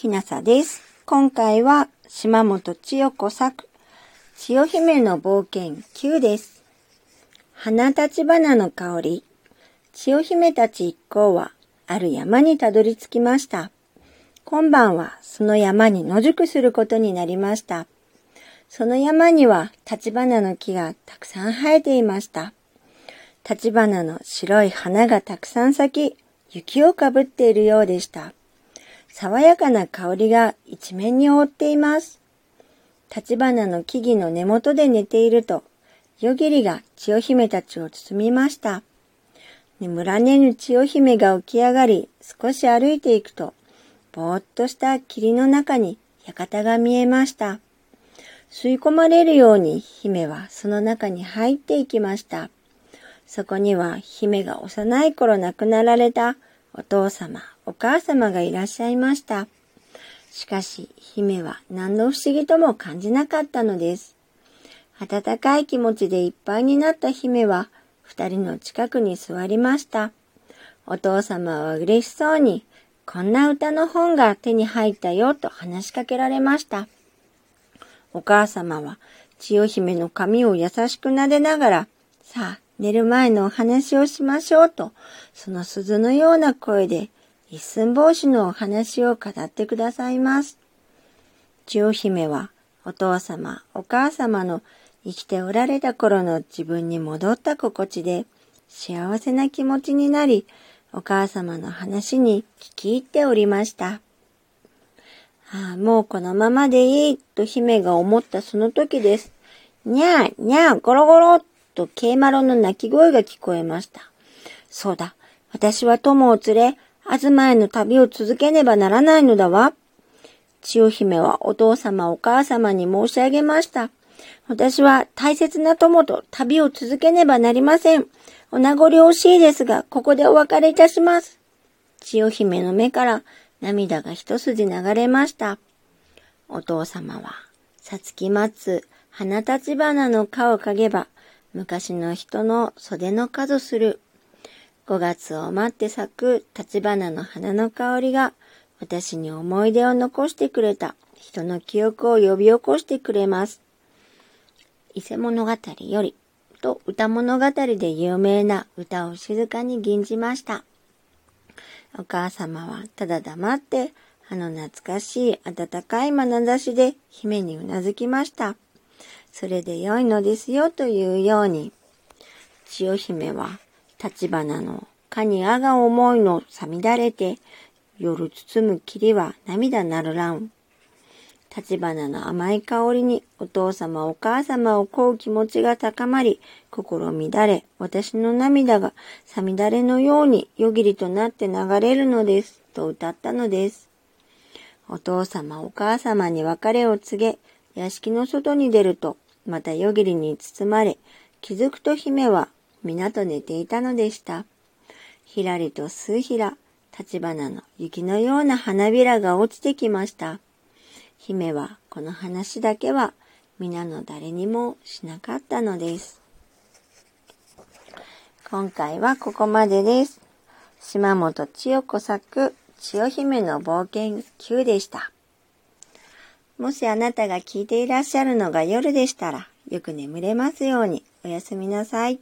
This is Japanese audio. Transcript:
きなさです。今回は島本千代子作、千代姫の冒険9です。花立花の香り、千代姫たち一行はある山にたどり着きました。今晩はその山に野宿することになりました。その山には立花の木がたくさん生えていました。立花の白い花がたくさん咲き、雪をかぶっているようでした。爽やかな香りが一面に覆っています。立花の木々の根元で寝ていると、夜霧が千代姫たちを包みました。眠らねぬ千代姫が起き上がり、少し歩いていくと、ぼーっとした霧の中に館が見えました。吸い込まれるように姫はその中に入っていきました。そこには姫が幼い頃亡くなられたお父様、お母様がいらっしゃいました。しかし、姫は何の不思議とも感じなかったのです。温かい気持ちでいっぱいになった姫は、二人の近くに座りました。お父様は嬉しそうに、こんな歌の本が手に入ったよと話しかけられました。お母様は、千代姫の髪を優しく撫でながら、さあ、寝る前のお話をしましょうと、その鈴のような声で、一寸法師のお話を語ってくださいます。千代姫は、お父様、お母様の生きておられた頃の自分に戻った心地で、幸せな気持ちになり、お母様の話に聞き入っておりました。ああ、もうこのままでいい、と姫が思ったその時です。にゃー、にゃー、ゴロゴロ、とケイマロの鳴き声が聞こえました。そうだ、私は友を連れ、東への旅を続けねばならないのだわ。千代姫はお父様お母様に申し上げました。私は大切な友と旅を続けねばなりません。お名残惜しいですが、ここでお別れいたします。千代姫の目から涙が一筋流れました。お父様は、さつき待つ花立花の花をかげば、昔の人の袖の数する。5月を待って咲く立花の花の香りが私に思い出を残してくれた人の記憶を呼び起こしてくれます。伊勢物語よりと歌物語で有名な歌を静かに吟じました。お母様はただ黙ってあの懐かしい温かい眼差しで姫にうなずきました。それで良いのですよというように、千代姫は立花のかにあが思いのさみだれて、夜包む霧は涙なるらん。立花の甘い香りにお父様お母様を乞う気持ちが高まり、心乱れ、私の涙がさみだれのようによぎりとなって流れるのです、と歌ったのです。お父様お母様に別れを告げ、屋敷の外に出ると、また夜霧に包まれ、気づくと姫は皆と寝ていたのでした。ひらりと数ひら、立花の雪のような花びらが落ちてきました。姫はこの話だけは皆の誰にもしなかったのです。今回はここまでです。島本千代子作、千代姫の冒険9でした。もしあなたが聞いていらっしゃるのが夜でしたら、よく眠れますようにおやすみなさい。